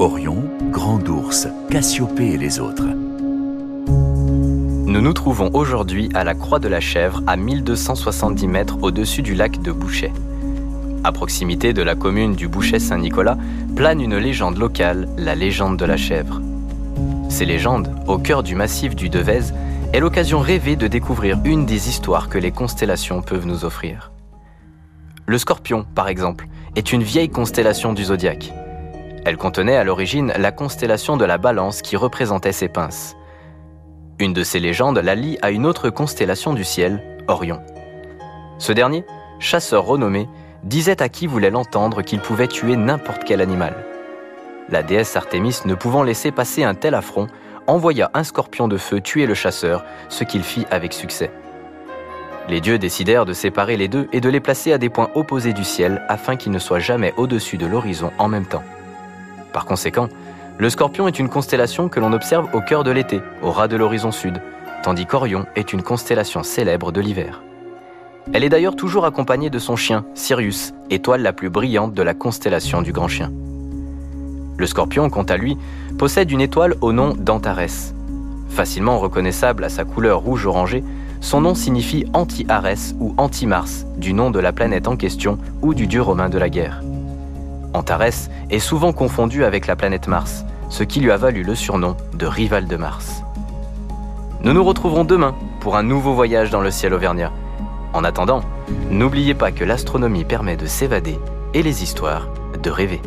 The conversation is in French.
Orion, Grand Ours, Cassiopée et les autres. Nous nous trouvons aujourd'hui à la Croix de la Chèvre, à 1270 mètres au-dessus du lac de Bouchet. À proximité de la commune du Bouchet-Saint-Nicolas plane une légende locale, la légende de la chèvre. Ces légendes, au cœur du massif du Devèze, est l'occasion rêvée de découvrir une des histoires que les constellations peuvent nous offrir. Le scorpion, par exemple, est une vieille constellation du zodiaque. Elle contenait à l'origine la constellation de la balance qui représentait ses pinces. Une de ces légendes la lie à une autre constellation du ciel, Orion. Ce dernier, chasseur renommé, disait à qui voulait l'entendre qu'il pouvait tuer n'importe quel animal. La déesse Artémis, ne pouvant laisser passer un tel affront, envoya un scorpion de feu tuer le chasseur, ce qu'il fit avec succès. Les dieux décidèrent de séparer les deux et de les placer à des points opposés du ciel afin qu'ils ne soient jamais au-dessus de l'horizon en même temps. Par conséquent, le scorpion est une constellation que l'on observe au cœur de l'été, au ras de l'horizon sud, tandis qu'Orion est une constellation célèbre de l'hiver. Elle est d'ailleurs toujours accompagnée de son chien, Sirius, étoile la plus brillante de la constellation du Grand Chien. Le scorpion, quant à lui, possède une étoile au nom d'Antares. Facilement reconnaissable à sa couleur rouge orangée, son nom signifie Anti-Arès ou Anti-Mars, du nom de la planète en question ou du dieu romain de la guerre. Antares est souvent confondu avec la planète Mars, ce qui lui a valu le surnom de rival de Mars. Nous nous retrouverons demain pour un nouveau voyage dans le ciel auvergnat. En attendant, n'oubliez pas que l'astronomie permet de s'évader et les histoires de rêver.